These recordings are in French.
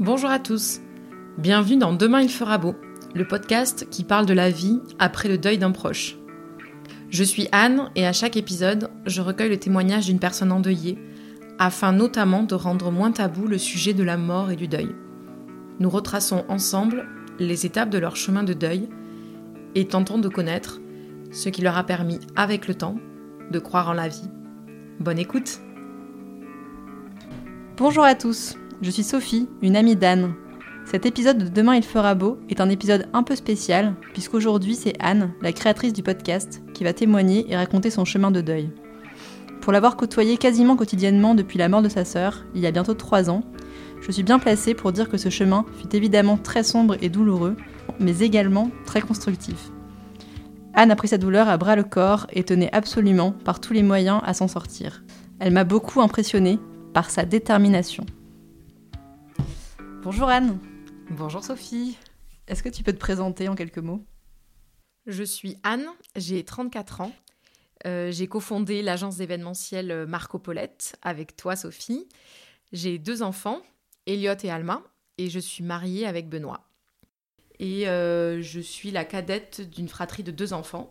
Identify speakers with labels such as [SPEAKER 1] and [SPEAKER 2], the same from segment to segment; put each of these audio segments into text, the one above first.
[SPEAKER 1] Bonjour à tous, bienvenue dans Demain il fera beau, le podcast qui parle de la vie après le deuil d'un proche. Je suis Anne et à chaque épisode, je recueille le témoignage d'une personne endeuillée, afin notamment de rendre moins tabou le sujet de la mort et du deuil. Nous retraçons ensemble les étapes de leur chemin de deuil et tentons de connaître ce qui leur a permis, avec le temps, de croire en la vie. Bonne écoute
[SPEAKER 2] Bonjour à tous je suis Sophie, une amie d'Anne. Cet épisode de Demain il fera beau est un épisode un peu spécial, puisqu'aujourd'hui c'est Anne, la créatrice du podcast, qui va témoigner et raconter son chemin de deuil. Pour l'avoir côtoyée quasiment quotidiennement depuis la mort de sa sœur, il y a bientôt trois ans, je suis bien placée pour dire que ce chemin fut évidemment très sombre et douloureux, mais également très constructif. Anne a pris sa douleur à bras le corps et tenait absolument, par tous les moyens, à s'en sortir. Elle m'a beaucoup impressionnée par sa détermination. Bonjour Anne.
[SPEAKER 1] Bonjour Sophie.
[SPEAKER 2] Est-ce que tu peux te présenter en quelques mots?
[SPEAKER 1] Je suis Anne, j'ai 34 ans. Euh, j'ai cofondé l'agence d'événementiel Marco Paulette avec toi Sophie. J'ai deux enfants, Elliot et Alma, et je suis mariée avec Benoît. Et euh, je suis la cadette d'une fratrie de deux enfants.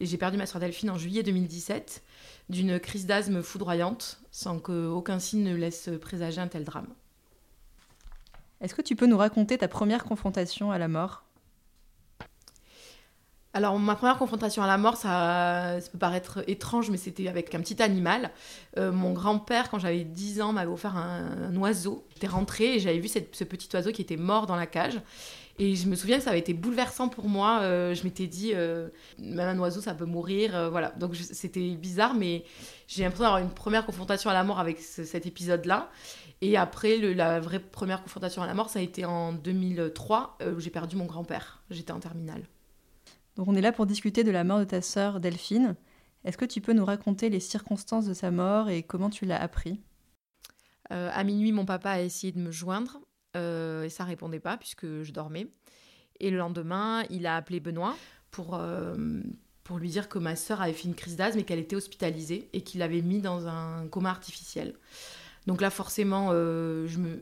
[SPEAKER 1] J'ai perdu ma soeur Delphine en juillet 2017 d'une crise d'asthme foudroyante, sans qu'aucun signe ne laisse présager un tel drame.
[SPEAKER 2] Est-ce que tu peux nous raconter ta première confrontation à la mort?
[SPEAKER 1] Alors, ma première confrontation à la mort, ça, peut paraître étrange, mais c'était avec un petit animal. Euh, mon grand-père, quand j'avais 10 ans, m'avait offert un, oiseau. J'étais rentrée et j'avais vu ce petit oiseau qui était mort dans la cage. Et je me souviens que ça avait été bouleversant pour moi. Euh, je m'étais dit, euh, même un oiseau, ça peut mourir. voilà. Donc, c'était bizarre, mais j'ai l'impression d'avoir une première confrontation à la mort avec cet épisode-là. Et après, la vraie première confrontation à la mort, ça a été en 2003, euh, où j'ai perdu mon grand-père. J'étais en terminale.
[SPEAKER 2] Donc on est là pour discuter de la mort de ta sœur Delphine. Est-ce que tu peux nous raconter les circonstances de sa mort et comment tu l'as appris?
[SPEAKER 1] Euh, À minuit, mon papa a essayé de me joindre euh, et ça répondait pas puisque je dormais. Et le lendemain, il a appelé Benoît pour, pour lui dire que ma sœur avait fait une crise d'asthme et qu'elle était hospitalisée et qu'il l'avait mis dans un coma artificiel. Donc là, forcément, euh, je me...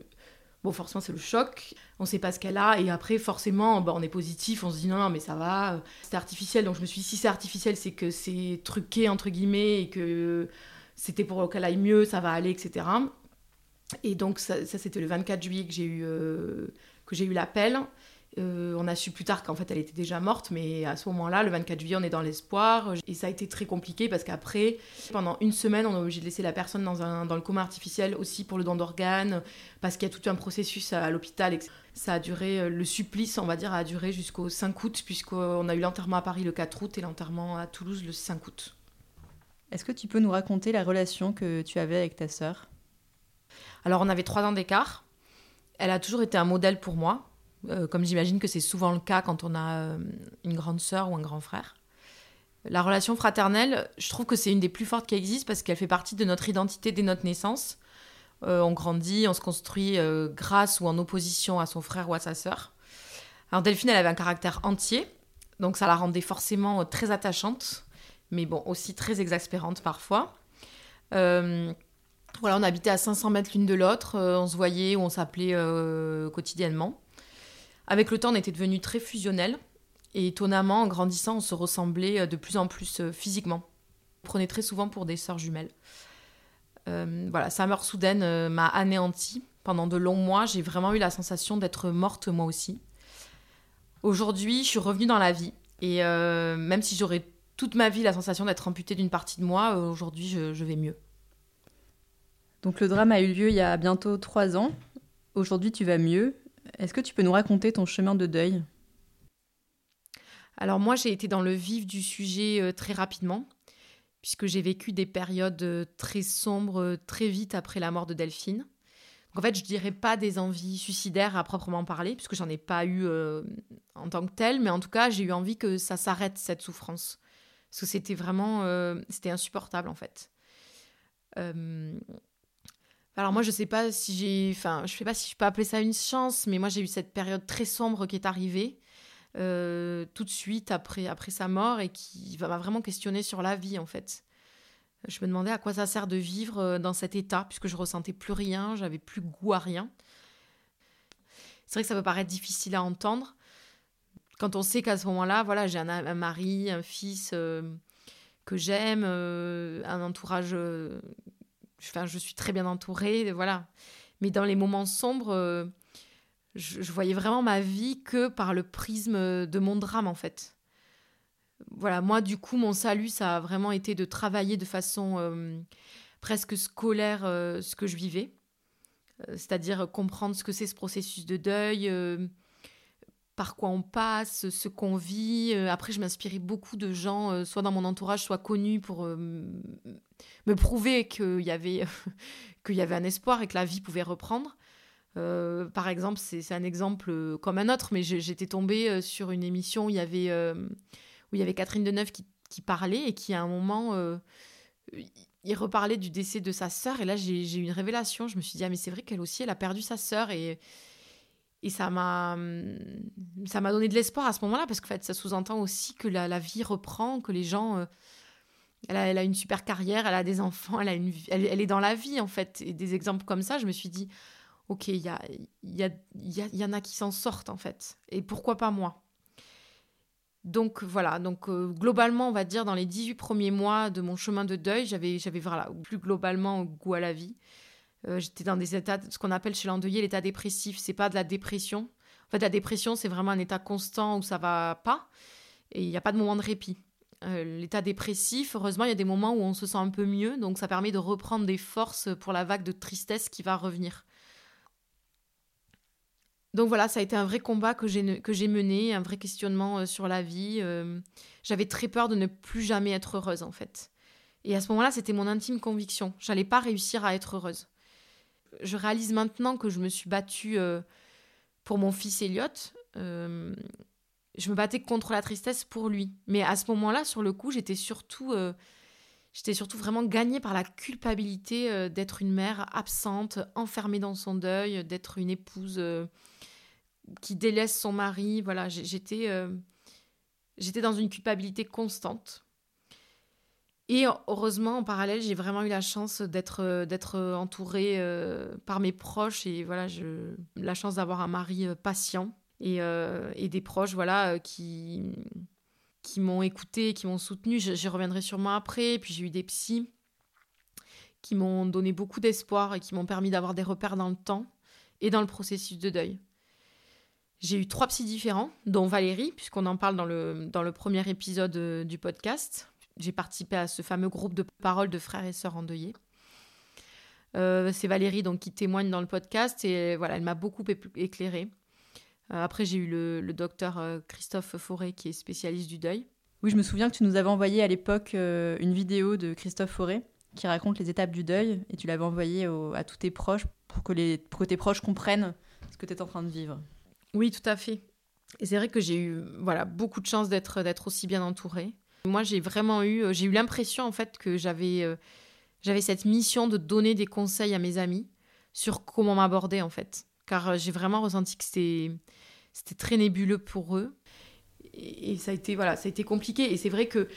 [SPEAKER 1] Bon, forcément, c'est le choc. On sait pas ce qu'elle a. Et après, forcément, bah, on est positif. On se dit non, non mais ça va. C'est artificiel. Donc je me suis dit, si c'est artificiel, c'est que c'est truqué, entre guillemets, et que c'était pour qu'elle aille mieux, ça va aller, etc. Et donc, ça, c'était le 24 juillet que j'ai eu, euh, que j'ai eu l'appel. Euh, on a su plus tard qu'en fait elle était déjà morte, mais à ce moment-là, le 24 juillet, on est dans l'espoir. Et ça a été très compliqué parce qu'après, pendant une semaine, on a obligé de laisser la personne dans, un, dans le coma artificiel aussi pour le don d'organes, parce qu'il y a tout un processus à, l'hôpital. Ça a duré, euh, le supplice, on va dire, a duré jusqu'au 5 août, puisqu'on a eu l'enterrement à Paris le 4 août et l'enterrement à Toulouse le 5 août.
[SPEAKER 2] Est-ce que tu peux nous raconter la relation que tu avais avec ta sœur?
[SPEAKER 1] Alors, on avait trois ans d'écart. Elle a toujours été un modèle pour moi. Euh, comme j'imagine que c'est souvent le cas quand on a euh, une grande sœur ou un grand frère. La relation fraternelle, je trouve que c'est une des plus fortes qui existent parce qu'elle fait partie de notre identité dès notre naissance. Euh, on grandit, on se construit grâce ou en opposition à son frère ou à sa sœur. Alors Delphine, elle avait un caractère entier, donc ça la rendait forcément très attachante, mais bon, aussi très exaspérante parfois. voilà, on habitait à 500 mètres l'une de l'autre, on se voyait ou on s'appelait quotidiennement. Avec le temps, on était devenus très fusionnels. Et étonnamment, en grandissant, on se ressemblait euh, de plus en plus euh, physiquement. On prenait très souvent pour des sœurs jumelles. Euh, voilà, sa mort soudaine m'a anéanti. Pendant de longs mois, j'ai vraiment eu la sensation d'être morte moi aussi. Aujourd'hui, je suis revenue dans la vie. Et même si j'aurais toute ma vie la sensation d'être amputée d'une partie de moi, aujourd'hui, je vais mieux.
[SPEAKER 2] Donc le drame a eu lieu il y a bientôt trois ans. Aujourd'hui, tu vas mieux. Est-ce que tu peux nous raconter ton chemin de deuil?
[SPEAKER 1] Alors moi, j'ai été dans le vif du sujet euh, très rapidement, puisque j'ai vécu des périodes euh, très sombres euh, très vite après la mort de Delphine. en fait, je dirais pas des envies suicidaires à proprement parler, puisque j'en ai pas eu en tant que telle, mais en tout cas, j'ai eu envie que ça s'arrête cette souffrance, parce que c'était vraiment, c'était insupportable en fait. Alors moi, je sais pas si j'ai, enfin, je sais pas si je peux appeler ça une chance, mais moi j'ai eu cette période très sombre qui est arrivée euh, tout de suite après sa mort et qui m'a vraiment questionné sur la vie en fait. Je me demandais à quoi ça sert de vivre euh, dans cet état puisque je ressentais plus rien, j'avais plus goût à rien. C'est vrai que ça peut paraître difficile à entendre quand on sait qu'à ce moment-là, voilà, j'ai un, mari, un fils que j'aime, un entourage. Enfin, je suis très bien entourée, voilà. Mais dans les moments sombres, je, je, voyais vraiment ma vie que par le prisme de mon drame, en fait voilà, moi, du coup, mon salut, ça a vraiment été de travailler de façon euh, presque scolaire euh, ce que je vivais. Euh, c'est-à-dire comprendre ce que c'est ce processus de deuil, par quoi on passe, ce qu'on vit. après, je m'inspirais beaucoup de gens, soit dans mon entourage, soit connus, pour me prouver qu'il y, avait qu'il y avait un espoir et que la vie pouvait reprendre. par exemple, c'est un exemple comme un autre, mais j'étais tombée sur une émission où il y avait où il y avait Catherine Deneuve qui, qui parlait et qui, à un moment, euh, il reparlait du décès de sa sœur. Et là, j'ai eu une révélation. Je me suis dit, ah, mais c'est vrai qu'elle aussi, elle a perdu sa sœur. Et, et ça m'a ça m'a donné de l'espoir à ce moment-là, parce que fait, ça sous-entend aussi que la, vie reprend, que les gens. Euh, elle, a, une super carrière, elle a des enfants, elle, est dans la vie, en fait. Et des exemples comme ça, je me suis dit, ok, il y en a qui s'en sortent, en fait. Et pourquoi pas moi? Donc voilà, donc euh, globalement, on va dire dans les 18 premiers mois de mon chemin de deuil, j'avais j'avais voilà, plus globalement goût à la vie. Euh, j'étais dans des états ce qu'on appelle chez l'endeuillé l'état dépressif, c'est pas de la dépression. En fait, la dépression, c'est vraiment un état constant où ça va pas et il n'y a pas de moment de répit. Euh, l'état dépressif, heureusement, il y a des moments où on se sent un peu mieux, donc ça permet de reprendre des forces pour la vague de tristesse qui va revenir. Donc voilà, ça a été un vrai combat que j'ai, mené, un vrai questionnement euh, sur la vie. J'avais très peur de ne plus jamais être heureuse en fait. Et à ce moment-là, c'était mon intime conviction. J'allais pas réussir à être heureuse. Je réalise maintenant que je me suis battue euh, pour mon fils Elliot. je me battais contre la tristesse pour lui. Mais à ce moment-là, sur le coup, j'étais surtout, j'étais surtout vraiment gagnée par la culpabilité d'être une mère absente, enfermée dans son deuil, d'être une épouse qui délaisse son mari. Voilà, j'étais euh, j'étais dans une culpabilité constante. Et heureusement, en parallèle, j'ai vraiment eu la chance d'être euh, d'être entourée euh, par mes proches et voilà, la chance d'avoir un mari patient et, des proches voilà qui qui m'ont écouté, qui m'ont soutenu. J'y reviendrai sûrement après. Puis j'ai eu des psys qui m'ont donné beaucoup d'espoir et qui m'ont permis d'avoir des repères dans le temps et dans le processus de deuil. J'ai eu trois psys différents, dont Valérie, puisqu'on en parle dans le, dans le premier épisode euh, du podcast. J'ai participé à ce fameux groupe de parole de frères et sœurs endeuillés. Euh, c'est Valérie donc qui témoigne dans le podcast et voilà, elle m'a beaucoup éclairée. Euh, après, j'ai eu le, le docteur Christophe Forêt qui est spécialiste du deuil.
[SPEAKER 2] Oui, je me souviens que tu nous avais envoyé à l'époque une vidéo de Christophe Forêt qui raconte les étapes du deuil et tu l'avais envoyé à tous tes proches pour que, les, pour que tes proches comprennent ce que tu es en train de vivre.
[SPEAKER 1] Oui, tout à fait. Et c'est vrai que j'ai eu voilà, beaucoup de chance d'être, d'être aussi bien entourée. Moi, j'ai vraiment eu, euh, j'ai eu l'impression en fait que j'avais, euh, j'avais cette mission de donner des conseils à mes amis sur comment m'aborder en fait. Car euh, j'ai vraiment ressenti que c'était, c'était très nébuleux pour eux. Et, ça a été, voilà, ça a été compliqué. Et c'est vrai que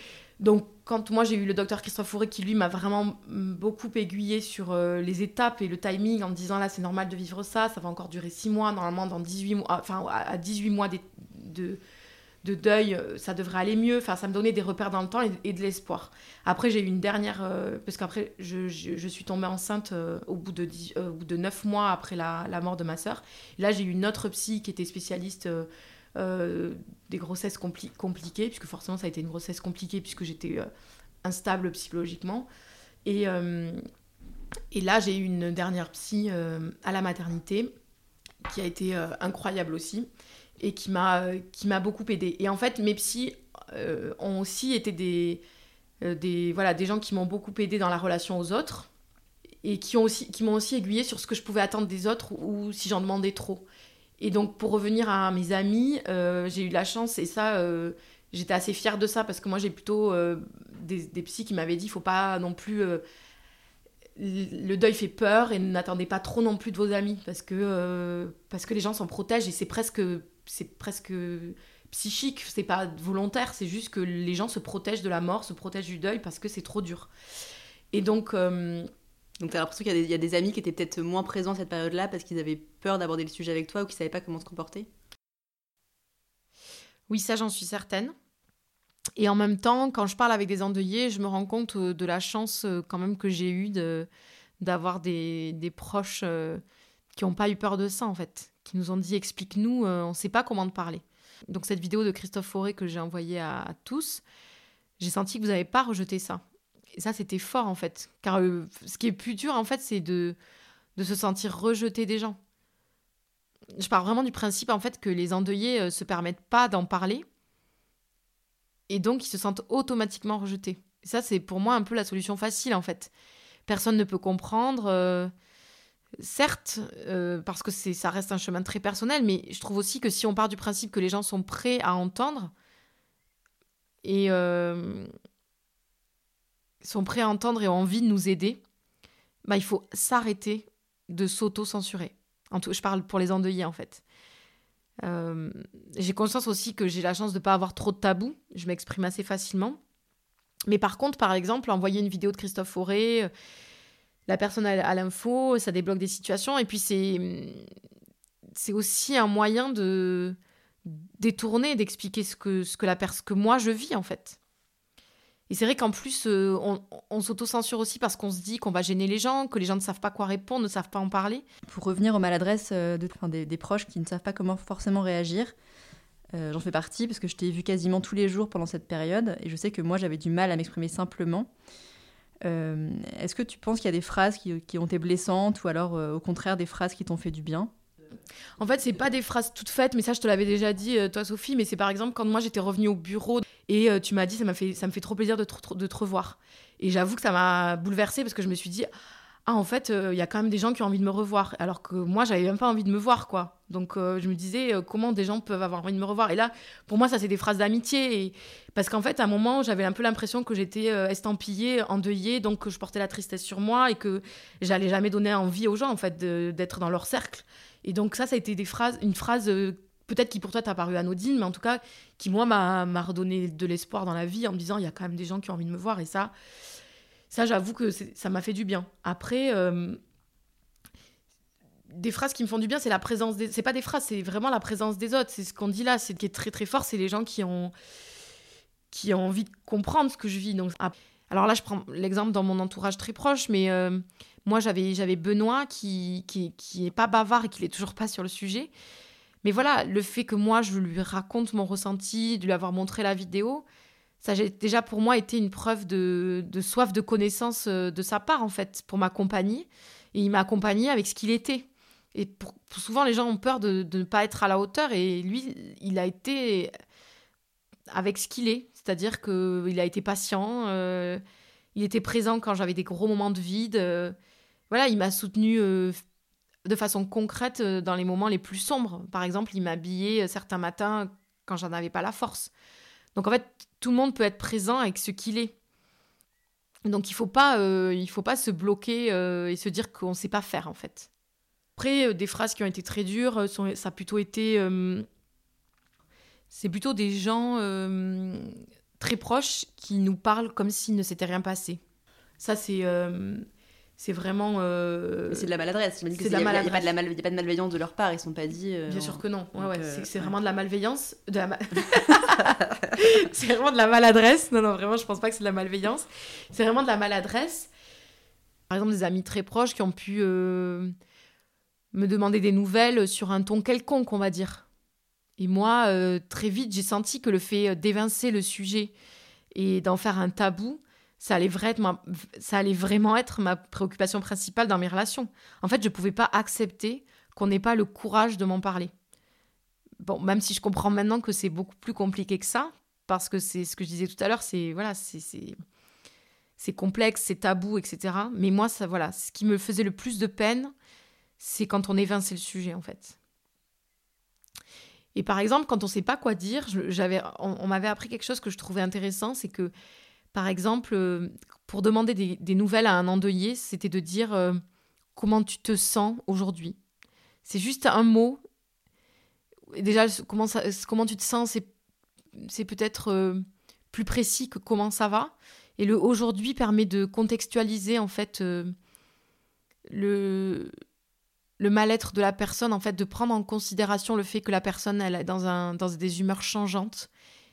[SPEAKER 1] donc, quand moi j'ai eu le docteur Christophe Fourré qui lui m'a vraiment beaucoup aiguillé sur les étapes et le timing en me disant là c'est normal de vivre ça, ça va encore durer 6 mois, normalement dans 18 mois, enfin à 18 mois de, de, deuil, euh, ça devrait aller mieux. Enfin, ça me donnait des repères dans le temps et, de l'espoir. Après, j'ai eu une dernière, euh, parce qu'après je, je, suis tombée enceinte au, bout de 10, au bout de 9 mois après la, la mort de ma sœur. Là, j'ai eu une autre psy qui était spécialiste euh, des grossesses compliquées, puisque forcément ça a été une grossesse compliquée, puisque j'étais euh, instable psychologiquement. Et, euh, et là, j'ai eu une dernière psy à la maternité, qui a été incroyable aussi, et qui m'a beaucoup aidée. Et en fait, mes psys ont aussi été des, des, voilà, des gens qui m'ont beaucoup aidée dans la relation aux autres et qui m'ont aussi, qui aussi aiguillé sur ce que je pouvais attendre des autres ou si j'en demandais trop. Et donc, pour revenir à mes amis, euh, j'ai eu la chance, et ça, euh, j'étais assez fière de ça, parce que moi, j'ai plutôt euh, des, psys qui m'avaient dit, faut pas non plus... le deuil fait peur, et n'attendez pas trop non plus de vos amis, parce que, parce que les gens s'en protègent, et c'est presque, c'est presque psychique, c'est pas volontaire, c'est juste que les gens se protègent de la mort, se protègent du deuil, parce que c'est trop dur. Et donc
[SPEAKER 2] Donc tu as l'impression qu'il y, y, a des amis qui étaient peut-être moins présents cette période-là parce qu'ils avaient peur d'aborder le sujet avec toi ou qu'ils savaient pas comment se comporter?
[SPEAKER 1] Oui, ça j'en suis certaine. Et en même temps, quand je parle avec des endeuillés, je me rends compte euh, de la chance euh, quand même que j'ai eue de, d'avoir des, des proches euh, qui n'ont pas eu peur de ça, en fait, qui nous ont dit explique-nous, on ne sait pas comment te parler. Donc cette vidéo de Christophe Fauré que j'ai envoyée à, tous, j'ai senti que vous n'avez pas rejeté ça. Et ça, c'était fort, en fait. Car ce qui est plus dur, en fait, c'est de, de se sentir rejeté des gens. Je pars vraiment du principe, en fait, que les endeuillés ne se permettent pas d'en parler et donc ils se sentent automatiquement rejetés. Et ça, c'est pour moi un peu la solution facile en fait. Personne ne peut comprendre. Euh, certes, euh, parce que ça reste un chemin très personnel, mais je trouve aussi que si on part du principe que les gens sont prêts à entendre et euh, sont prêts à entendre et ont envie de nous aider, bah, il faut s'arrêter de s'auto-censurer. Je parle pour les endeuillés en fait. Euh, j'ai conscience aussi que j'ai la chance de ne pas avoir trop de tabous. Je m'exprime assez facilement. Mais par contre, par exemple, envoyer une vidéo de Christophe Fauré, la personne à l'info, ça débloque des situations. Et puis, c'est, c'est aussi un moyen de détourner, d'expliquer ce que, ce que, la que moi je vis, en fait. Et c'est vrai qu'en plus, euh, on, on s'auto-censure aussi parce qu'on se dit qu'on va gêner les gens, que les gens ne savent pas quoi répondre, ne savent pas en parler.
[SPEAKER 2] Pour revenir aux maladresses euh, de, des, proches qui ne savent pas comment forcément réagir, euh, j'en fais partie parce que je t'ai vu quasiment tous les jours pendant cette période et je sais que moi j'avais du mal à m'exprimer simplement. Est-ce que tu penses qu'il y a des phrases qui, ont été blessantes ou alors au contraire des phrases qui t'ont fait du bien?
[SPEAKER 1] En fait, c'est pas des phrases toutes faites, mais ça, je te l'avais déjà dit, toi, Sophie. Mais c'est par exemple quand moi j'étais revenue au bureau et euh, tu m'as dit, ça, m'a fait, ça me fait trop plaisir de te, de te revoir. Et j'avoue que ça m'a bouleversée parce que je me suis dit, ah, en fait, euh, il y a quand même des gens qui ont envie de me revoir. Alors que moi, j'avais même pas envie de me voir, quoi. Donc, euh, je me disais, comment des gens peuvent avoir envie de me revoir? Et là, pour moi, ça, c'est des phrases d'amitié. Et... Parce qu'en fait, à un moment, j'avais un peu l'impression que j'étais estampillée, endeuillée, donc que je portais la tristesse sur moi et que j'allais jamais donner envie aux gens, en fait, d'être dans leur cercle. Et donc, ça, ça a été des phrases, une phrase peut-être qui pour toi t'a paru anodine, mais en tout cas, qui moi m'a redonné de l'espoir dans la vie en me disant il y a quand même des gens qui ont envie de me voir et ça, ça j'avoue que ça m'a fait du bien. Après, euh, des phrases qui me font du bien, c'est la présence des. C'est pas des phrases, c'est vraiment la présence des autres. C'est ce qu'on dit là, c'est qui est très très fort, c'est les gens qui ont qui ont envie de comprendre ce que je vis. Donc, alors là, je prends l'exemple dans mon entourage très proche, mais euh, moi j'avais j'avais Benoît qui, qui qui est pas bavard et qui n'est toujours pas sur le sujet mais voilà, le fait que moi, je lui raconte mon ressenti, de lui avoir montré la vidéo, ça a déjà pour moi été une preuve de, soif de connaissance euh, de sa part, en fait, pour m'accompagner. Et il m'a accompagné avec ce qu'il était. Et souvent, les gens ont peur de, ne pas être à la hauteur. Et lui, il a été avec ce qu'il est. C'est-à-dire qu'il a été patient. Euh, il était présent quand j'avais des gros moments de vide. Euh, voilà, il m'a soutenu de façon concrète dans les moments les plus sombres. Par exemple, il m'habillait euh, certains matins quand j'en avais pas la force. Donc en fait, tout le monde peut être présent avec ce qu'il est. Donc il faut pas, euh, faut pas se bloquer et se dire qu'on sait pas faire en fait. Après, des phrases qui ont été très dures, ça a plutôt été, c'est plutôt des gens très proches qui nous parlent comme s'il ne s'était rien passé. Ça c'est c'est vraiment. Euh,
[SPEAKER 2] c'est de la maladresse. Il n'y a, a, pas de malveillance de leur part. Ils ne sont pas dit.
[SPEAKER 1] Euh, Bien sûr que non. Ouais, ouais, c'est vraiment de la malveillance. De la c'est vraiment de la maladresse. Non, non, vraiment, je pense pas que c'est de la malveillance. C'est vraiment de la maladresse. Par exemple, des amis très proches qui ont pu euh, me demander des nouvelles sur un ton quelconque, on va dire. Et moi, très vite, j'ai senti que le fait d'évincer le sujet et d'en faire un tabou, ça allait, vraiment, être ma préoccupation principale dans mes relations. En fait, je ne pouvais pas accepter qu'on n'ait pas le courage de m'en parler. Bon, même si je comprends maintenant que c'est beaucoup plus compliqué que ça, parce que c'est ce que je disais tout à l'heure, c'est voilà, c'est complexe, c'est tabou, etc. Mais moi, ça voilà, ce qui me faisait le plus de peine, c'est quand on évinçait le sujet, en fait. Et par exemple, quand on ne sait pas quoi dire, j'avais, on m'avait appris quelque chose que je trouvais intéressant, c'est que par exemple, euh, pour demander des, nouvelles à un endeuillé, c'était de dire euh, comment tu te sens aujourd'hui. C'est juste un mot. Déjà, comment, tu te sens, c'est peut-être euh, plus précis que comment ça va. Et le aujourd'hui permet de contextualiser en fait le, mal-être de la personne, en fait, de prendre en considération le fait que la personne, est dans des humeurs changeantes.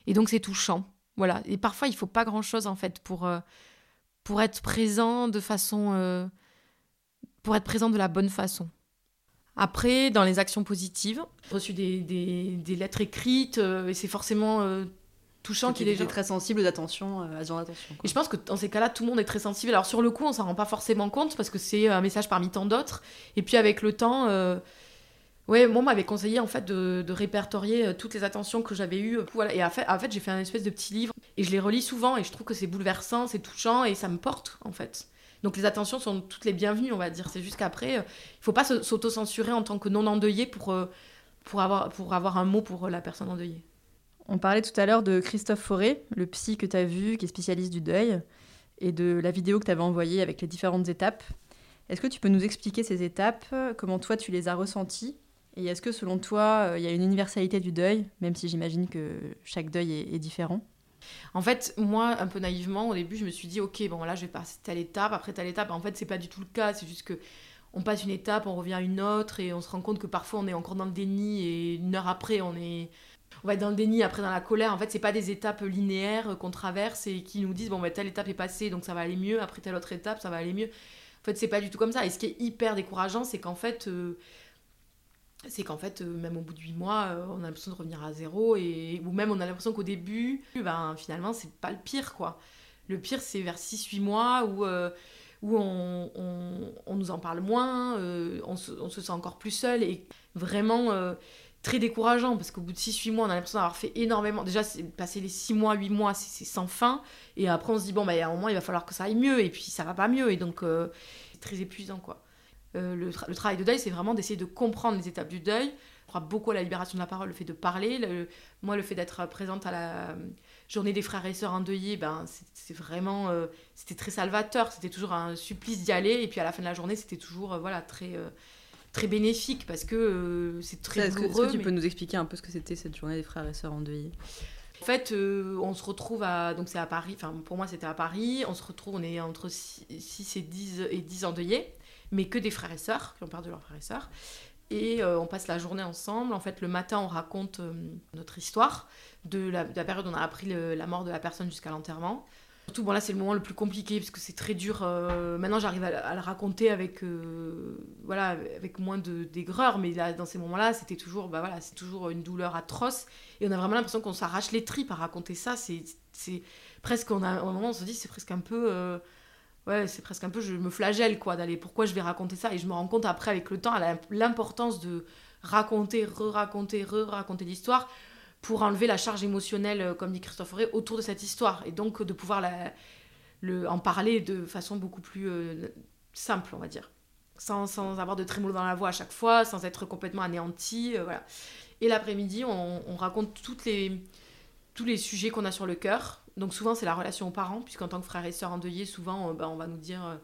[SPEAKER 1] Et donc, c'est touchant. Voilà. Et parfois, il faut pas grand-chose, en fait, pour, euh, pour être présent de façon... Euh, pour être présent de la bonne façon. Après, dans les actions positives, j'ai reçu des, des, des lettres écrites, euh, et c'est forcément touchant qu'il
[SPEAKER 2] est très sensible d'attention à ce genre d'attention.
[SPEAKER 1] Et je pense que dans ces cas-là, tout le monde est très sensible. Alors sur le coup, on s'en rend pas forcément compte parce que c'est un message parmi tant d'autres. Et puis avec le temps, Ouais, moi, on m'avait conseillé en fait de, répertorier euh, toutes les attentions que j'avais eues. Voilà. Et en fait, j'ai fait un espèce de petit livre et je les relis souvent et je trouve que c'est bouleversant, c'est touchant et ça me porte en fait. Donc les attentions sont toutes les bienvenues, on va dire. C'est juste qu'après, euh, il faut pas s'auto-censurer en tant que non endeuillé pour, euh, pour, avoir, pour avoir un mot pour la personne endeuillée.
[SPEAKER 2] On parlait tout à l'heure de Christophe Forêt, le psy que tu as vu, qui est spécialiste du deuil, et de la vidéo que tu avais envoyée avec les différentes étapes. Est-ce que tu peux nous expliquer ces étapes, comment toi tu les as ressenties? Et est-ce que selon toi, euh, il y a une universalité du deuil, même si j'imagine que chaque deuil est, différent?
[SPEAKER 1] En fait, moi, un peu naïvement, au début, je me suis dit, ok, bon là, je vais passer telle étape, après telle étape. En fait, c'est pas du tout le cas. C'est juste que on passe une étape, on revient à une autre, et on se rend compte que parfois on est encore dans le déni, et une heure après, on est, on va être dans le déni, après dans la colère. En fait, c'est pas des étapes linéaires qu'on traverse et qui nous disent, bon, bah, telle étape est passée, donc ça va aller mieux. Après telle autre étape, ça va aller mieux. En fait, c'est pas du tout comme ça. Et ce qui est hyper décourageant, c'est qu'en fait, euh, c'est qu'en fait, euh, même au bout de 8 mois, euh, on a l'impression de revenir à zéro, et, ou même on a l'impression qu'au début, ben, finalement, c'est pas le pire, quoi. Le pire, c'est vers 6-8 mois où, euh, où on, on, nous en parle moins, on se, sent encore plus seul, et vraiment très décourageant, parce qu'au bout de 6-8 mois, on a l'impression d'avoir fait énormément. Déjà, passer les 6 mois, 8 mois, c'est sans fin, et après, on se dit, bon, bah, à un moment, il va falloir que ça aille mieux, et puis ça va pas mieux, et donc, c'est très épuisant, quoi. Euh, le, travail de deuil, c'est vraiment d'essayer de comprendre les étapes du deuil. On croit beaucoup à la libération de la parole, le fait de parler. moi, le fait d'être présente à la journée des frères et sœurs endeuillés, ben, c'est vraiment, euh, c'était très salvateur. C'était toujours un supplice d'y aller. Et puis à la fin de la journée, c'était toujours, euh, voilà, très, très bénéfique parce que c'est très douloureux.
[SPEAKER 2] Est-ce que, tu peux nous expliquer un peu ce que c'était cette journée des frères et sœurs endeuillés?
[SPEAKER 1] En fait, on se retrouve à. Donc, c'est à Paris. Enfin, pour moi, c'était à Paris. On se retrouve, on est entre 6, et 10, et 10 endeuillés mais que des frères et sœurs qui ont perdu leurs frères et sœurs. Et euh, on passe la journée ensemble. En fait, le matin, on raconte euh, notre histoire de la, période où on a appris la mort de la personne jusqu'à l'enterrement. Surtout, bon là, c'est le moment le plus compliqué parce que c'est très dur. Euh, maintenant, j'arrive à, le raconter avec, voilà, avec moins d'aigreur, mais là, dans ces moments-là, c'était toujours, bah voilà, toujours une douleur atroce. Et on a vraiment l'impression qu'on s'arrache les tripes à raconter ça. C'est presque, on a, moment, on se dit, c'est presque un peu ouais, c'est presque un peu, je me flagelle, quoi, d'aller, pourquoi je vais raconter ça? Et je me rends compte après, avec le temps, l'importance de raconter, re-raconter, re-raconter l'histoire pour enlever la charge émotionnelle, euh, comme dit Christophe Ray, autour de cette histoire. Et donc de pouvoir la, le, en parler de façon beaucoup plus euh, simple, on va dire. Sans, sans, avoir de trémolo dans la voix à chaque fois, sans être complètement anéanti. Euh, voilà. Et l'après-midi, on, on, raconte toutes les, tous les sujets qu'on a sur le cœur, donc souvent, c'est la relation aux parents, puisqu'en tant que frère et sœur endeuillés, souvent, euh, bah, on va nous dire euh,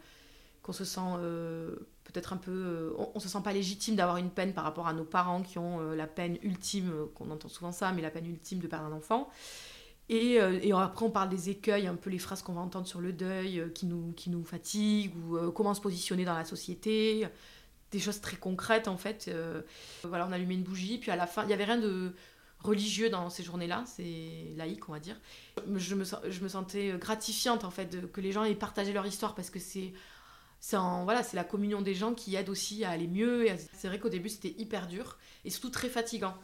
[SPEAKER 1] qu'on se sent euh, peut-être un peu... on, ne se sent pas légitime d'avoir une peine par rapport à nos parents qui ont la peine ultime, qu'on entend souvent ça, mais la peine ultime de perdre un enfant. Et, après, on parle des écueils, un peu les phrases qu'on va entendre sur le deuil, qui, nous, qui nous fatiguent, ou comment se positionner dans la société, des choses très concrètes en fait. voilà, on allumait une bougie, puis à la fin, il n'y avait rien de religieux dans ces journées-là, c'est laïque, on va dire. Je me, je me sentais gratifiante, en fait, que les gens aient partagé leur histoire, parce que c'est voilà, la communion des gens qui aide aussi à aller mieux. C'est vrai qu'au début, c'était hyper dur, et surtout très fatigant.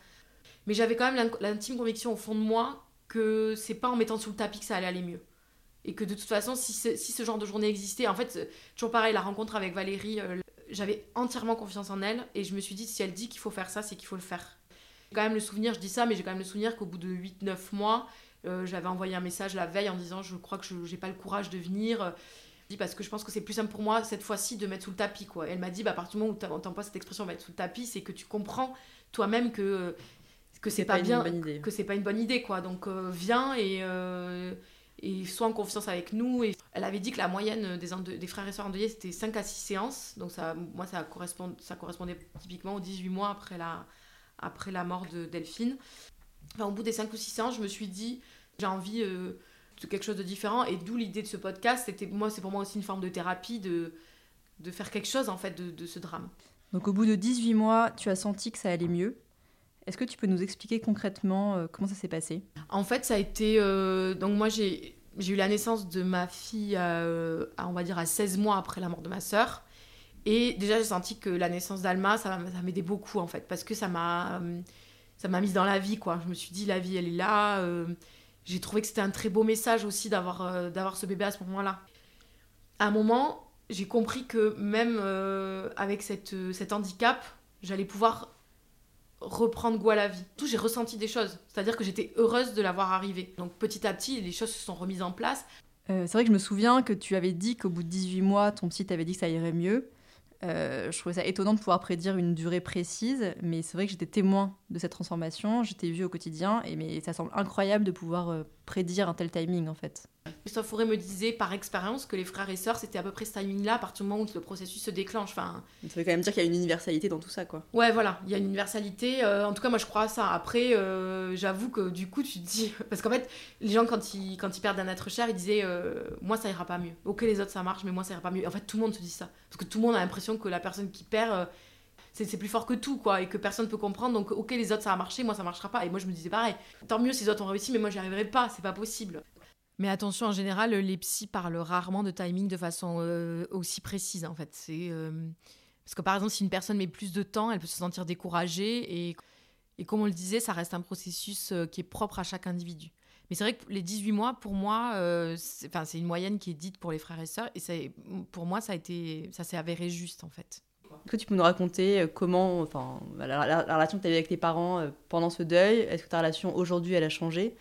[SPEAKER 1] Mais j'avais quand même l'intime conviction au fond de moi que c'est pas en mettant sous le tapis que ça allait aller mieux. Et que de toute façon, si ce, si ce genre de journée existait, en fait, toujours pareil, la rencontre avec Valérie, euh, j'avais entièrement confiance en elle, et je me suis dit, si elle dit qu'il faut faire ça, c'est qu'il faut le faire. J'ai quand même le souvenir, je dis ça, mais j'ai quand même le souvenir qu'au bout de 8-9 mois, euh, j'avais envoyé un message la veille en disant je crois que je n'ai pas le courage de venir. Parce que je pense que c'est plus simple pour moi cette fois-ci de mettre sous le tapis. Quoi. elle m'a dit bah, à partir du moment où tu n'entends pas cette expression mettre sous le tapis, c'est que tu comprends toi-même que, que c'est pas, bien, que c'est pas une bonne idée. Quoi. Donc euh, viens et, euh, et sois en confiance avec nous. Et elle avait dit que la moyenne des, des frères et sœurs endeuillés c'était 5 à 6 séances. Donc ça, moi ça, correspond, ça correspondait typiquement aux 18 mois après la, après la mort de Delphine. au bout des 5 ou 6 ans, je me suis dit, j'ai envie euh, de quelque chose de différent. Et d'où l'idée de ce podcast. C'était, moi, c'est pour moi aussi une forme de thérapie, de, de faire quelque chose en fait de, de ce drame.
[SPEAKER 2] Donc au bout de 18 mois, tu as senti que ça allait mieux. Est-ce que tu peux nous expliquer concrètement euh, comment ça s'est passé?
[SPEAKER 1] En fait, ça a été. euh, donc, moi, j'ai j'ai eu la naissance de ma fille, à, on va dire, à 16 mois après la mort de ma sœur. Et déjà, j'ai senti que la naissance d'Alma, ça, ça m'aidait beaucoup, en fait, parce que ça m'a euh, mise dans la vie, quoi. Je me suis dit, la vie, elle est là. euh, j'ai trouvé que c'était un très beau message aussi d'avoir euh, d'avoir ce bébé à ce moment-là. À un moment, j'ai compris que même avec cette, cet handicap, j'allais pouvoir reprendre goût à la vie. Tout, j'ai ressenti des choses. C'est-à-dire que j'étais heureuse de l'avoir arrivé. Donc petit à petit, les choses se sont remises en place.
[SPEAKER 2] C'est vrai que je me souviens que tu avais dit qu'au bout de 18 mois, ton psy t'avait dit que ça irait mieux. Euh, je trouvais ça étonnant de pouvoir prédire une durée précise, mais c'est vrai que j'étais témoin de cette transformation, j'étais vue au quotidien, et mais ça semble incroyable de pouvoir euh, prédire un tel timing en fait.
[SPEAKER 1] Christophe Fauré me disait par expérience que les frères et sœurs, c'était à peu près ce timing-là, à partir du moment où le processus se déclenche. Enfin,
[SPEAKER 2] Ça veut quand même dire qu'il y a une universalité dans tout ça, quoi.
[SPEAKER 1] Ouais, voilà, il y a une universalité. euh, en tout cas, moi, je crois à ça. Après, euh, j'avoue que du coup, tu te dis. Parce qu'en fait, les gens, quand ils, quand ils perdent un être cher, ils disaient euh, Moi, ça ira pas mieux. Ok, les autres, ça marche, mais moi, ça ira pas mieux. En fait, tout le monde se dit ça. Parce que tout le monde a l'impression que la personne qui perd. C'est plus fort que tout, quoi, et que personne peut comprendre. Donc, ok, les autres, ça a marché, moi, ça marchera pas. Et moi, je me disais pareil. Tant mieux si les autres ont réussi, mais moi, j'y arriverai pas, c'est pas possible. Mais attention, en général, les psys parlent rarement de timing de façon euh, aussi précise, en fait. C'est. euh, parce que par exemple, si une personne met plus de temps, elle peut se sentir découragée. Et, comme on le disait, ça reste un processus euh, qui est propre à chaque individu. Mais c'est vrai que les 18 mois, pour moi, euh, c'est une moyenne qui est dite pour les frères et sœurs. Et pour moi, ça, a été, ça s'est avéré juste, en fait.
[SPEAKER 2] Est-ce que tu peux nous raconter euh, comment, enfin, la, la- la relation que tu avais avec tes parents euh, pendant ce deuil? Est-ce que ta relation aujourd'hui, elle a changé?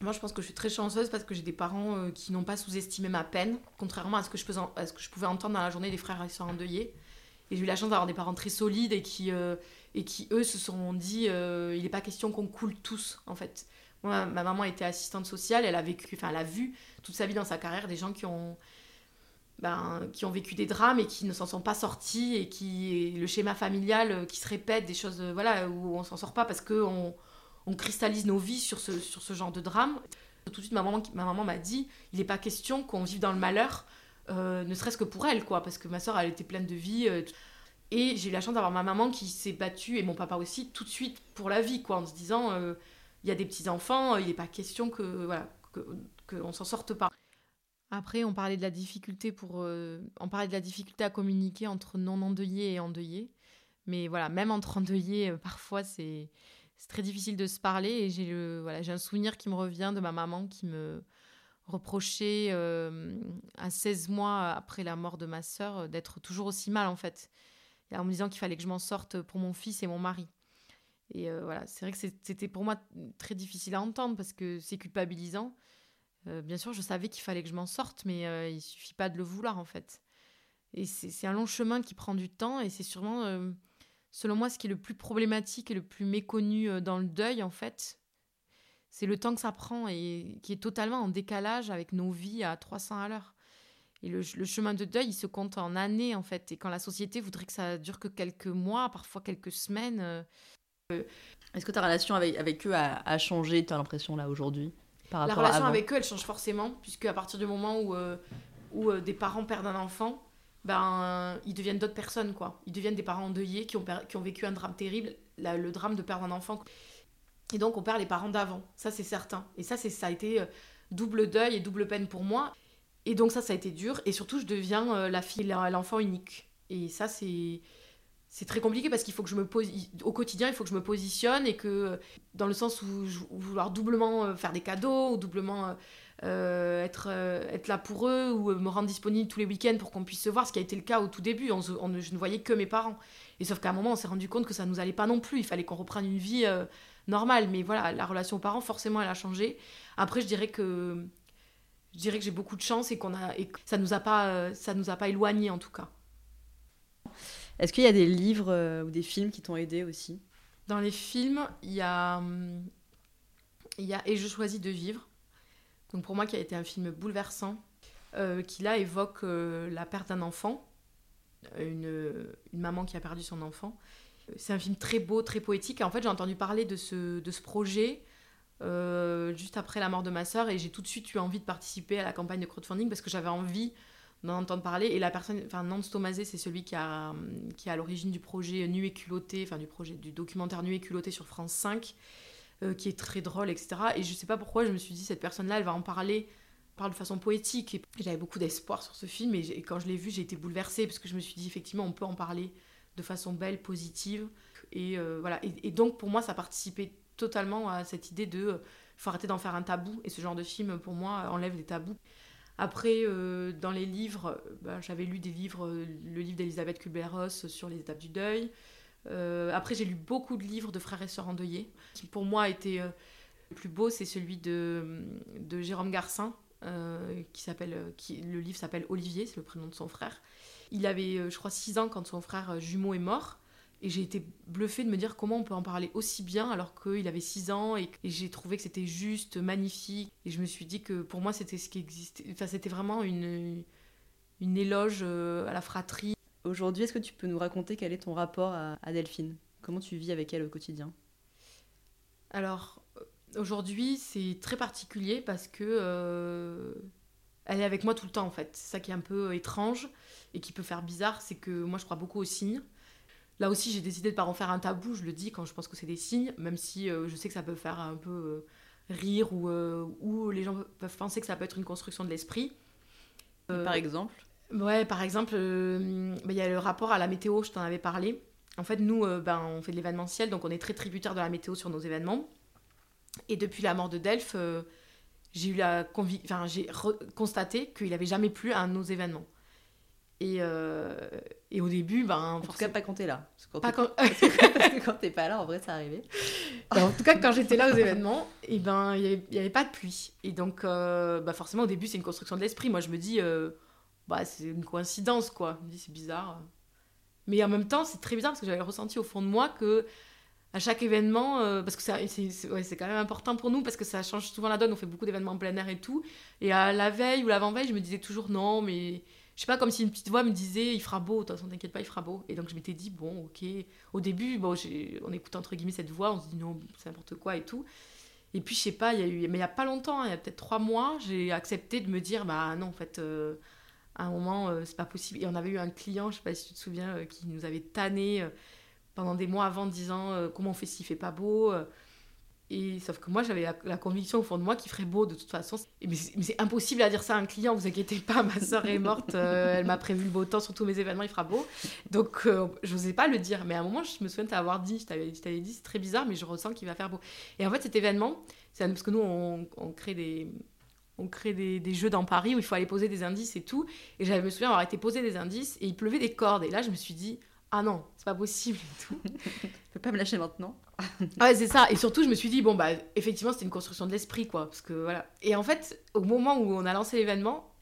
[SPEAKER 1] Moi, je pense que je suis très chanceuse parce que j'ai des parents euh, qui n'ont pas sous-estimé ma peine, contrairement à ce, que je en- à ce que je pouvais entendre dans la journée des frères et sœurs endeuillés. Et j'ai eu la chance d'avoir des parents très solides et qui, euh, et qui eux, se sont dit euh, il n'est pas question qu'on coule tous, en fait. Moi, ma maman était assistante sociale, elle a vécu, enfin, elle a vu toute sa vie dans sa carrière des gens qui ont, ben, qui ont vécu des drames et qui ne s'en sont pas sortis et qui le schéma familial euh, qui se répète, des choses euh, voilà où on s'en sort pas parce que on, on cristallise nos vies sur ce, sur ce genre de drame. Tout de suite, ma maman, ma maman m'a dit il n'est pas question qu'on vive dans le malheur, euh, ne serait-ce que pour elle, quoi, parce que ma soeur, elle était pleine de vie. et j'ai eu la chance d'avoir ma maman qui s'est battue, et mon papa aussi, tout de suite pour la vie, quoi, en se disant il y a des petits-enfants, il n'est pas question que voilà que, qu'on s'en sorte pas. Après, on parlait de la difficulté pour, euh, on parlait de la difficulté à communiquer entre non endeuillés et endeuillés. Mais voilà, même entre endeuillés, euh, parfois c'est très difficile de se parler. Et j'ai le voilà, j'ai un souvenir qui me revient de ma maman qui me reprochait euh, à 16 mois après la mort de ma sœur d'être toujours aussi mal en fait, en me disant qu'il fallait que je m'en sorte pour mon fils et mon mari. Et voilà, c'est vrai que c'était pour moi très difficile à entendre parce que c'est culpabilisant. Euh, bien sûr, je savais qu'il fallait que je m'en sorte, mais euh, il suffit pas de le vouloir en fait. Et c'est un long chemin qui prend du temps et c'est sûrement, euh, selon moi, ce qui est le plus problématique et le plus méconnu euh, dans le deuil en fait. C'est le temps que ça prend et qui est totalement en décalage avec nos vies à 300 à l'heure. Et le, chemin de deuil, il se compte en années en fait. Et quand la société voudrait que ça dure que quelques mois, parfois quelques semaines,
[SPEAKER 2] Est-ce que ta relation avec, avec eux a, a changé, tu as l'impression, là, aujourd'hui? Par
[SPEAKER 1] La relation avec eux, elle change forcément, puisque à partir du moment où, euh, où euh, des parents perdent un enfant, ben, ils deviennent d'autres personnes, quoi. Ils deviennent des parents endeuillés qui ont, qui ont vécu un drame terrible, la- le drame de perdre un enfant. Et donc, on perd les parents d'avant, ça c'est certain. Et ça, c'est, ça a été euh, double deuil et double peine pour moi. Et donc, ça, ça a été dur. Et surtout, je deviens la fille, l'enfant unique. Et ça, c'est. C'est très compliqué parce qu'il faut que je me pose au quotidien, il faut que je me positionne et que dans le sens où, vouloir doublement euh, faire des cadeaux ou doublement euh, euh, être, être là pour eux ou me rendre disponible tous les week-ends pour qu'on puisse se voir, ce qui a été le cas au tout début. Je ne voyais que mes parents. Et sauf qu'à un moment, on s'est rendu compte que ça nous allait pas non plus. Il fallait qu'on reprenne une vie normale. Mais voilà, la relation aux parents, forcément, elle a changé. Après, je dirais que je dirais que j'ai beaucoup de chance et qu'on a et que ça nous a pas ça nous a pas éloignés en tout cas.
[SPEAKER 2] Est-ce qu'il y a des livres euh, ou des films qui t'ont aidé aussi?
[SPEAKER 1] Dans les films, il y a, hum, il y a Et je choisis de vivre. Donc pour moi, qui a été un film bouleversant, euh, qui là évoque euh, la perte d'un enfant, une, maman qui a perdu son enfant. C'est un film très beau, très poétique. En fait, j'ai entendu parler de ce, de ce projet juste après la mort de ma sœur et j'ai tout de suite eu envie de participer à la campagne de crowdfunding parce que j'avais envie d'en entendre parler. Et la personne, enfin Nance Tomazé, c'est celui qui a qui est à l'origine du projet Nu et culotté, enfin du projet du documentaire Nu et culotté sur France 5, euh, qui est très drôle, etc. Et je sais pas pourquoi, je me suis dit cette personne-là, elle va en parler parle de façon poétique. Et j'avais beaucoup d'espoir sur ce film et, quand je l'ai vu j'ai été bouleversée parce que je me suis dit effectivement on peut en parler de façon belle, positive. Et euh, voilà. Et, donc pour moi ça participait totalement à cette idée de euh, faut arrêter d'en faire un tabou. Et ce genre de film pour moi enlève les tabous après, euh, dans les livres, bah, j'avais lu des livres, euh, le livre d'Elisabeth Kubler-Ross sur les étapes du deuil. Euh, après, j'ai lu beaucoup de livres de frères et sœurs endeuillés. Qui pour moi était le plus beau, c'est celui de, Jérôme Garcin, qui s'appelle, le livre s'appelle Olivier, c'est le prénom de son frère. Il avait, je crois, 6 ans quand son frère jumeau est mort. Et j'ai été bluffée de me dire comment on peut en parler aussi bien alors qu'il avait 6 ans et, j'ai trouvé que c'était juste magnifique. Et je me suis dit que pour moi c'était ce qui existait. Enfin, c'était vraiment une, une éloge euh, à la fratrie.
[SPEAKER 2] Aujourd'hui, est-ce que tu peux nous raconter quel est ton rapport à, Delphine? Comment tu vis avec elle au quotidien?
[SPEAKER 1] Alors, euh, aujourd'hui, c'est très particulier parce que euh, elle est avec moi tout le temps en fait. C'est ça qui est un peu étrange et qui peut faire bizarre, c'est que moi je crois beaucoup aux signes. Là aussi, j'ai décidé de pas en faire un tabou, je le dis quand je pense que c'est des signes, même si euh, je sais que ça peut faire un peu euh, rire ou, euh, ou les gens peuvent penser que ça peut être une construction de l'esprit.
[SPEAKER 2] par exemple
[SPEAKER 1] Ouais, par exemple, bah, il y a le rapport à la météo, je t'en avais parlé. En fait, nous, ben, on fait de l'événementiel, donc on est très tributaire de la météo sur nos événements. Et depuis la mort de Delphes, j'ai eu la j'ai constaté qu'il n'avait jamais plu à nos événements. Et, euh, et au début, ben.
[SPEAKER 2] En tout cas, pas quand t'es là.
[SPEAKER 1] Quand pas quand...
[SPEAKER 2] quand t'es pas là, en vrai, ça arrivait.
[SPEAKER 1] Ben, en tout cas, quand j'étais là aux événements, et ben, il n'y avait, pas de pluie. Et donc, euh, bah forcément, au début, c'est une construction de l'esprit. Moi, je me dis, euh, bah, c'est une coïncidence, quoi. Je me dis, c'est bizarre. Mais en même temps, c'est très bizarre parce que j'avais ressenti au fond de moi que à chaque événement, parce que c'est ouais, quand même important pour nous, parce que ça change souvent la donne. On fait beaucoup d'événements en plein air et tout. Et à la veille ou l'avant-veille, je me disais toujours non, mais je sais pas, comme si une petite voix me disait il fera beau, de toute façon, t'inquiète pas, il fera beau. Et donc je m'étais dit, bon, ok. Au début, bon, on écoute entre guillemets cette voix, on se dit non, c'est n'importe quoi et tout. Et puis, je sais pas, il y a eu, mais il y a pas longtemps, hein, il y a peut-être trois mois, j'ai accepté de me dire, bah non, en fait, euh, à un moment, euh, c'est pas possible. Et on avait eu un client, je sais pas si tu te souviens, euh, qui nous avait tanné pendant des mois avant, disant comment on fait s'il fait pas beau. Et sauf que moi, j'avais la, conviction au fond de moi qu'il ferait beau de toute façon. Mais c'est impossible à dire ça à un client, vous inquiétez pas, ma soeur est morte, euh, elle m'a prévu le beau temps sur tous mes événements, il fera beau. Donc, euh, je n'osais pas le dire. Mais à un moment, je me souviens t'avoir dit, je t'avais dit, c'est très bizarre, mais je ressens qu'il va faire beau. Et en fait, cet événement, c'est parce que nous, on, crée des on crée des, des, jeux dans Paris où il faut aller poser des indices et tout. Et je me souviens avoir été poser des indices et il pleuvait des cordes. Et là, je me suis dit, ah non, c'est pas possible et tout.
[SPEAKER 2] peux pas me lâcher maintenant.
[SPEAKER 1] Ouais, c'est ça. Et surtout, je me suis dit, bon, bah, effectivement, c'était une construction de l'esprit, quoi. Parce que, voilà. Et en fait, au moment où on a lancé l'événement,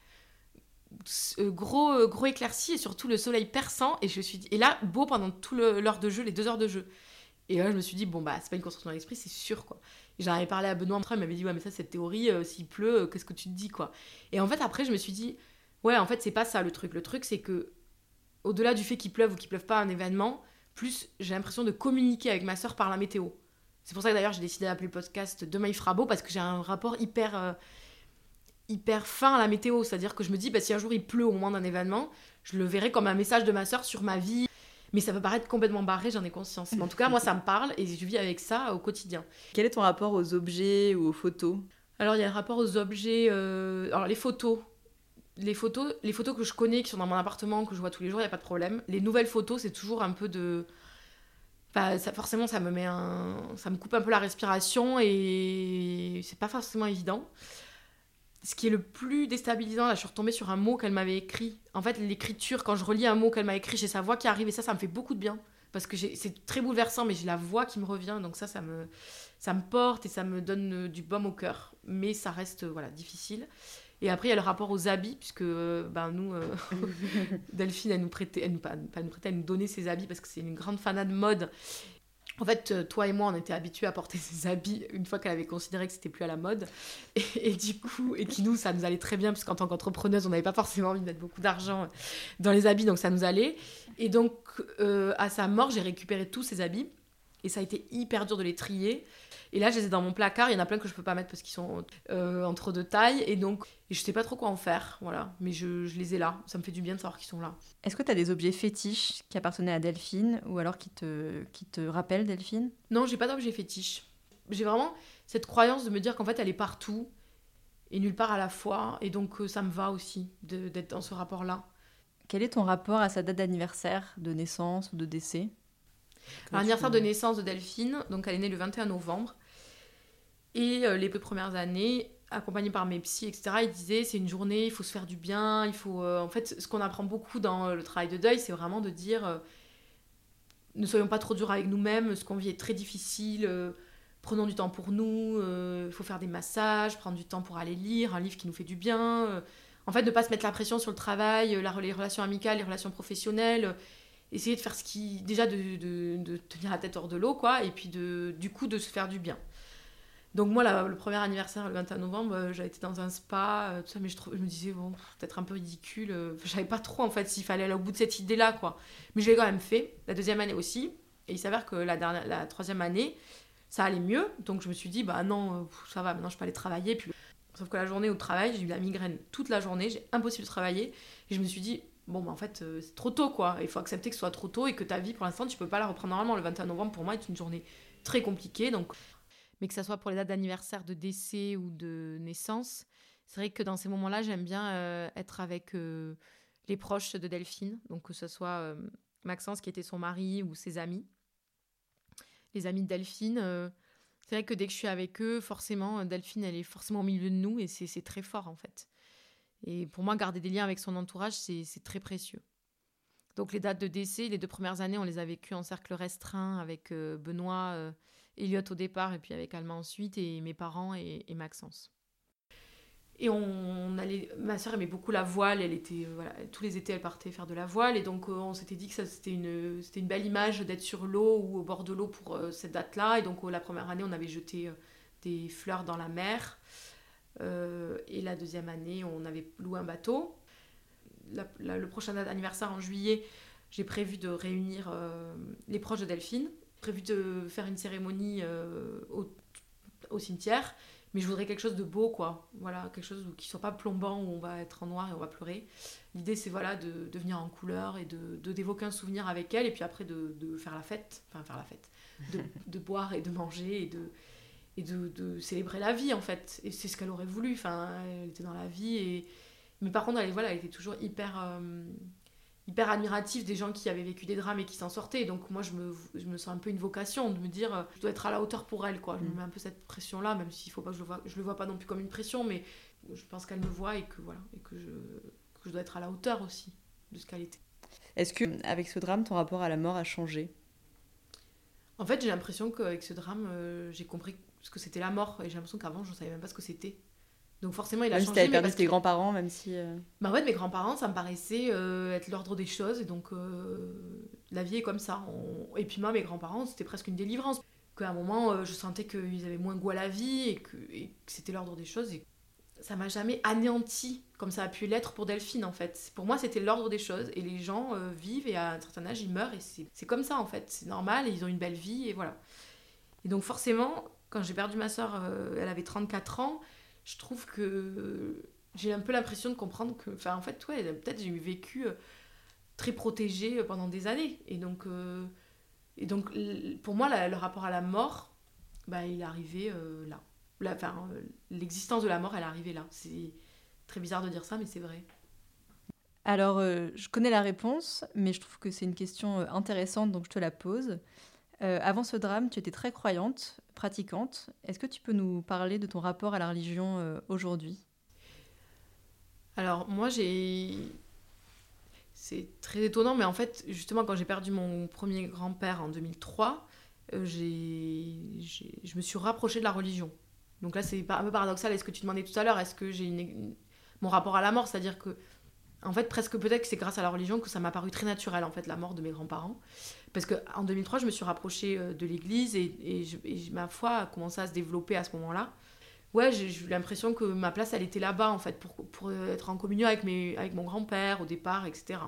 [SPEAKER 1] euh, gros, euh, gros éclairci et surtout le soleil perçant. Et je suis dit, et là, beau pendant tout l'heure de jeu, les deux heures de jeu. Et là, je me suis dit, bon, bah, c'est pas une construction de l'esprit, c'est sûr, quoi. J'en avais parlé à Benoît, il m'avait dit, ouais, mais ça, cette théorie, euh, s'il pleut, qu'est-ce que tu te dis, quoi. Et en fait, après, je me suis dit, ouais, en fait, c'est pas ça le truc. Le truc, c'est que au-delà du fait qu'il pleuve ou qu'il pleuve pas un événement, plus j'ai l'impression de communiquer avec ma soeur par la météo. C'est pour ça que d'ailleurs j'ai décidé d'appeler le podcast Demain il fera beau parce que j'ai un rapport hyper euh, hyper fin à la météo, c'est-à-dire que je me dis bah, si un jour il pleut au moment d'un événement, je le verrai comme un message de ma soeur sur ma vie. Mais ça peut paraître complètement barré, j'en ai conscience. Mais en tout cas, moi, ça me parle et je vis avec ça au quotidien.
[SPEAKER 2] Quel est ton rapport aux objets ou aux photos?
[SPEAKER 1] Alors, il y a le rapport aux objets. Euh, alors, les photos, les photos, les photos que je connais, qui sont dans mon appartement, que je vois tous les jours, il n'y a pas de problème. Les nouvelles photos, c'est toujours un peu de. Bah, forcément, ça me met un. Ça me coupe un peu la respiration et c'est pas forcément évident. Ce qui est le plus déstabilisant, là, je suis retombée sur un mot qu'elle m'avait écrit. En fait, l'écriture, quand je relis un mot qu'elle m'a écrit, j'ai sa voix qui arrive et ça, ça me fait beaucoup de bien. Parce que c'est très bouleversant, mais j'ai la voix qui me revient, donc ça, ça me, ça me porte et ça me donne du baume au cœur. Mais ça reste voilà, difficile. Et après, il y a le rapport aux habits, puisque ben, nous, euh, Delphine, elle nous prêtait, elle nous, pas, nous prêtait, elle nous donnait ses habits parce que c'est une grande fanade de mode. En fait, euh, toi et moi, on était habitués à porter ses habits une fois qu'elle avait considéré que c'était plus à la mode. Et, du coup, et qui nous, ça nous allait très bien, parce qu'en tant qu'entrepreneuse, on n'avait pas forcément envie de mettre beaucoup d'argent dans les habits, donc ça nous allait. Et donc, euh, à sa mort, j'ai récupéré tous ses habits. Et ça a été hyper dur de les trier. Et là, je les ai dans mon placard. Il y en a plein que je peux pas mettre parce qu'ils sont euh, en trop de taille. Et donc, je sais pas trop quoi en faire. Voilà. Mais je, je les ai là. Ça me fait du bien de savoir qu'ils sont là.
[SPEAKER 2] Est-ce que tu as des objets fétiches qui appartenaient à Delphine ou alors qui te, qui te rappellent Delphine?
[SPEAKER 1] Non, j'ai pas d'objet fétiche. J'ai vraiment cette croyance de me dire qu'en fait, elle est partout et nulle part à la fois. Et donc, euh, ça me va aussi d'être dans ce rapport-là.
[SPEAKER 2] Quel est ton rapport à sa date d'anniversaire, de naissance ou de décès?
[SPEAKER 1] L'anniversaire de naissance de Delphine, donc elle est née le 21 novembre. Et euh, les premières années, accompagnée par mes psys, etc., ils disaient c'est une journée, il faut se faire du bien, il faut. euh, en fait, ce qu'on apprend beaucoup dans le travail de deuil, c'est vraiment de dire euh, ne soyons pas trop durs avec nous-mêmes, ce qu'on vit est très difficile, euh, prenons du temps pour nous, euh, il faut faire des massages, prendre du temps pour aller lire, un livre qui nous fait du bien. euh, en fait, ne pas se mettre la pression sur le travail, euh, la, les relations amicales, les relations professionnelles. Essayer de faire ce qui. Déjà, de, de- tenir la tête hors de l'eau, quoi, et puis de, du coup, de se faire du bien. Donc, moi, là, le premier anniversaire, le 21 novembre, euh, j'ai été dans un spa, euh, tout ça, mais je, me disais, bon, peut-être un peu ridicule. euh, je savais pas trop, en fait, s'il fallait aller au bout de cette idée-là, quoi. Mais je l'ai quand même fait. La deuxième année aussi. Et il s'avère que la, dernière, la troisième année, ça allait mieux. Donc, je me suis dit, bah non, ça va, maintenant, je peux aller travailler. Puis, sauf que la journée au travail, j'ai eu la migraine toute la journée, j'ai impossible de travailler. Et je me suis dit, bon, en fait, euh, c'est trop tôt, quoi. Il faut accepter que ce soit trop tôt et que ta vie, pour l'instant, tu peux pas la reprendre normalement. Le 21 novembre, pour moi, est une journée très compliquée. Donc, mais que ça soit pour les dates d'anniversaire, de décès ou de naissance, c'est vrai que dans ces moments-là, j'aime bien euh, être avec euh, les proches de Delphine, donc que ce soit Maxence qui était son mari ou ses amis. Les amis de Delphine, c'est vrai que dès que je suis avec eux, forcément, Delphine, elle est forcément au milieu de nous et c'est très fort en fait. Et pour moi, garder des liens avec son entourage, c'est très précieux. Donc les dates de décès, les deux premières années, on les a vécues en cercle restreint avec euh, Benoît, euh, Elliot au départ et puis avec Alma ensuite et mes parents et, Maxence. Et on allait, ma sœur aimait beaucoup la voile, elle était, euh, tous les étés elle partait faire de la voile et donc euh, on s'était dit que c'était une, belle image d'être sur l'eau ou au bord de l'eau pour cette date-là et donc la première année on avait jeté des fleurs dans la mer Euh, et la deuxième année on avait loué un bateau. La- la- le prochain anniversaire en juillet, j'ai prévu de réunir euh, les proches de Delphine, prévu de faire une cérémonie euh, au, au cimetière, mais je voudrais quelque chose de beau, quoi. Voilà, quelque chose qui soit pas plombant, où on va être en noir et on va pleurer. L'idée, c'est voilà, de, de venir en couleur et de, de d'évoquer un souvenir avec elle, et puis après de, de faire la fête, enfin faire la fête, de, de boire et de manger et de et de, de célébrer la vie en fait. Et c'est ce qu'elle aurait voulu. Enfin elle était dans la vie et mais par contre elle voilà elle était toujours hyper euh, hyper admirative des gens qui avaient vécu des drames et qui s'en sortaient. Donc moi je me, je me sens un peu une vocation de me dire euh, je dois être à la hauteur pour elle quoi. Je me
[SPEAKER 2] Mm.
[SPEAKER 1] mets un peu cette pression là même s'il faut pas que je le vois je le vois pas non plus comme une pression mais je pense qu'elle me voit et que voilà et que je que je dois être à la hauteur aussi de ce qu'elle était.
[SPEAKER 2] Est-ce que, avec ce drame, ton rapport à la mort a changé?
[SPEAKER 1] En fait j'ai l'impression qu'avec ce drame euh, j'ai compris ce que c'était la mort et j'ai l'impression qu'avant je ne savais même pas ce que c'était donc forcément il a
[SPEAKER 2] Même si
[SPEAKER 1] changé
[SPEAKER 2] t'avais
[SPEAKER 1] mais
[SPEAKER 2] perdu
[SPEAKER 1] parce
[SPEAKER 2] tes
[SPEAKER 1] que-
[SPEAKER 2] grands-parents, même si... euh,
[SPEAKER 1] Bah ouais, mes grands-parents, ça me paraissait euh, être l'ordre des choses, et donc euh, la vie est comme ça. On- Et puis moi, mes grands-parents, c'était presque une délivrance. Qu'à un moment, euh, je sentais qu'ils avaient moins goût à la vie, et que, et que c'était l'ordre des choses, et ça m'a jamais anéanti, comme ça a pu l'être pour Delphine, en fait. Pour moi, c'était l'ordre des choses, et les gens vivent, et à un certain âge, ils meurent, et c'est c'est comme ça, en fait. C'est normal, et ils ont une belle vie, et voilà. Et donc forcément, quand j'ai perdu ma soeur, elle avait 34 ans, je trouve que j'ai un peu l'impression de comprendre que, en fait, peut-être j'ai vécu euh, très protégée euh, pendant des années. Et donc, euh, pour moi, le rapport à la mort, bah, il est arrivé euh, là. Euh, l'existence de la mort, elle est arrivée là. C'est très bizarre de dire ça, mais c'est vrai.
[SPEAKER 2] Alors, euh, je connais la réponse, mais je trouve que c'est une question euh, intéressante, donc je te la pose. Euh, avant ce drame, tu étais très croyante, pratiquante. Est-ce que tu peux nous parler de ton rapport à la religion euh, aujourd'hui?
[SPEAKER 1] Alors, moi, j'ai. C'est très étonnant, mais en fait, justement, quand j'ai perdu mon premier grand-père en 2003, euh, j'ai... j'ai- je me suis rapprochée de la religion. Donc là, c'est un peu paradoxal. Est-ce que tu demandais tout à l'heure Est-ce que j'ai mon rapport à la mort? C'est-à-dire que, en fait, presque peut-être que c'est grâce à la religion que ça m'a paru très naturel, en fait, la mort de mes grands-parents. Parce qu'en 2003, je me suis rapprochée euh, de l'église et, ma foi a commencé à se développer à ce moment-là. Ouais, j'ai eu l'impression que ma place, elle était là-bas, en fait, pour, pour être en communion avec, mes, avec mon grand-père au départ, etc.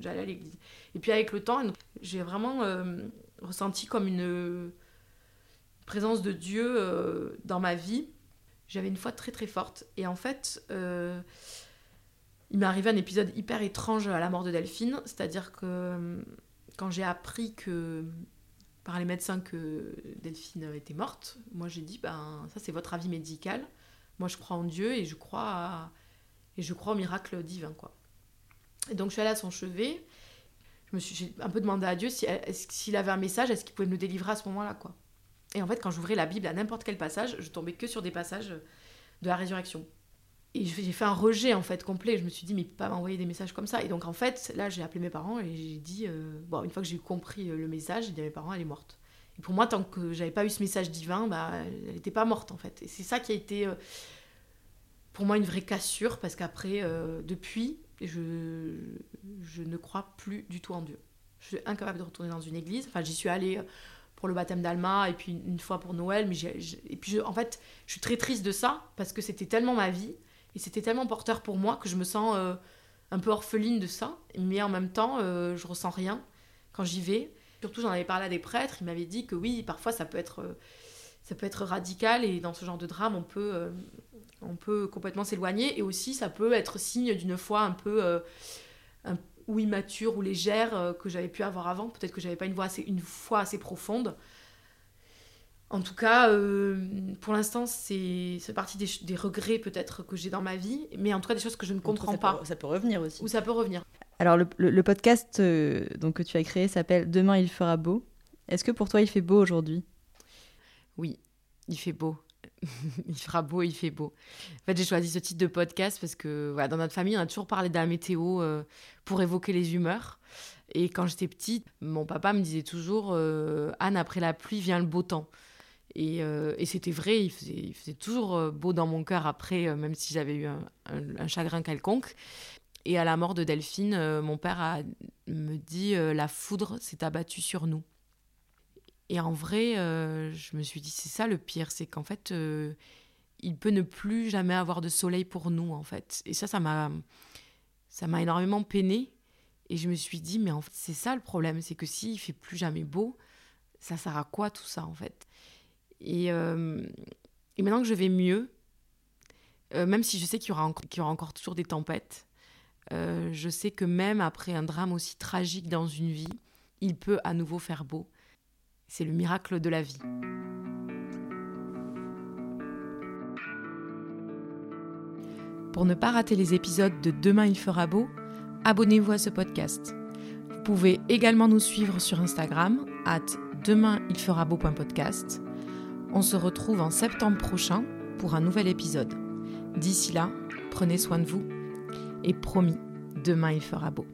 [SPEAKER 1] J'allais à l'église. Et puis avec le temps, j'ai vraiment euh, ressenti comme une présence de Dieu dans ma vie. J'avais une foi très très forte. Et en fait, il m'est arrivé un épisode hyper étrange à la mort de Delphine. C'est-à-dire que quand j'ai appris que par les médecins que Delphine était morte, moi j'ai dit ben ça c'est votre avis médical. Moi je crois en Dieu et je crois et je crois au miracle divin quoi. Et donc je suis allée à son chevet. Je me suis un peu demandé à Dieu s'il avait un message, est-ce qu'il pouvait me le délivrer à ce moment-là quoi. Et en fait quand j'ouvrais la Bible à n'importe quel passage, je tombais que sur des passages de la résurrection j'ai fait un rejet en fait complet. Je me suis dit, mais pas m'envoyer des messages comme ça. Et donc en fait, là, j'ai appelé mes parents et j'ai dit, euh, bon, une fois que j'ai compris euh, le message, j'ai dit à mes parents, elle est morte. Et pour moi, tant que j'avais pas eu ce message divin, bah, elle n'était pas morte en fait. Et c'est ça qui a été euh, pour moi une vraie cassure parce qu'après, depuis, je, je ne crois plus du tout en Dieu. Je suis incapable de retourner dans une église. Enfin, j'y suis allée pour le baptême d'Alma et puis une fois pour Noël. Mais et puis en fait, je suis très triste de ça parce que c'était tellement ma vie et c'était tellement porteur pour moi que je me sens euh, un peu orpheline de ça. Mais en même temps, euh, je ressens rien quand j'y vais. Surtout, j'en avais parlé à des prêtres. Ils m'avaient dit que oui, parfois, ça peut être, euh, ça peut être radical. Et dans ce genre de drame, on peut, on peut complètement s'éloigner. Et aussi, ça peut être signe d'une foi un peu... immature ou légère que j'avais pu avoir avant. Peut-être que j'avais pas une, voix assez, une foi assez profonde. En tout cas, euh, pour l'instant, c'est partie des, des regrets peut-être que j'ai dans ma vie, mais en tout cas des choses que je ne comprends pas.
[SPEAKER 2] ça peut revenir aussi.
[SPEAKER 1] Ou ça peut revenir.
[SPEAKER 2] Alors le, podcast euh, donc, que tu as créé s'appelle Demain il fera beau. Est-ce que pour toi il fait beau aujourd'hui?
[SPEAKER 1] Oui, il fait beau. il fera beau, il fait beau. En fait, j'ai choisi ce titre de podcast parce que voilà, dans notre famille, on a toujours parlé de la météo euh, pour évoquer les humeurs. Et quand j'étais petite, mon papa me disait toujours Anne, après la pluie vient le beau temps. Euh, et, c'était vrai, il faisait, toujours euh, beau dans mon cœur après, euh, même si j'avais eu un, chagrin quelconque. Et à la mort de Delphine, mon père a, me dit La foudre s'est abattue sur nous. Et en vrai, je me suis dit C'est ça le pire, c'est qu'en fait, il peut ne plus jamais avoir de soleil pour nous, en fait. Et ça, ça m'a, ça m'a énormément peiné. Et je me suis dit Mais en fait, c'est ça le problème, c'est que s'il fait plus jamais beau, ça sert à quoi tout ça, en fait? Euh, et, maintenant que je vais mieux, euh, même si je sais qu'il y, aura encore toujours des tempêtes, euh, je sais que même après un drame aussi tragique dans une vie, il peut à nouveau faire beau. C'est le miracle de la vie. Pour ne pas rater les épisodes de Demain il fera beau, abonnez-vous à ce podcast. Vous pouvez également nous suivre sur Instagram, at demainilferabeau.podcast on se retrouve en septembre prochain pour un nouvel épisode. D'ici là, prenez soin de vous et promis, demain il fera beau.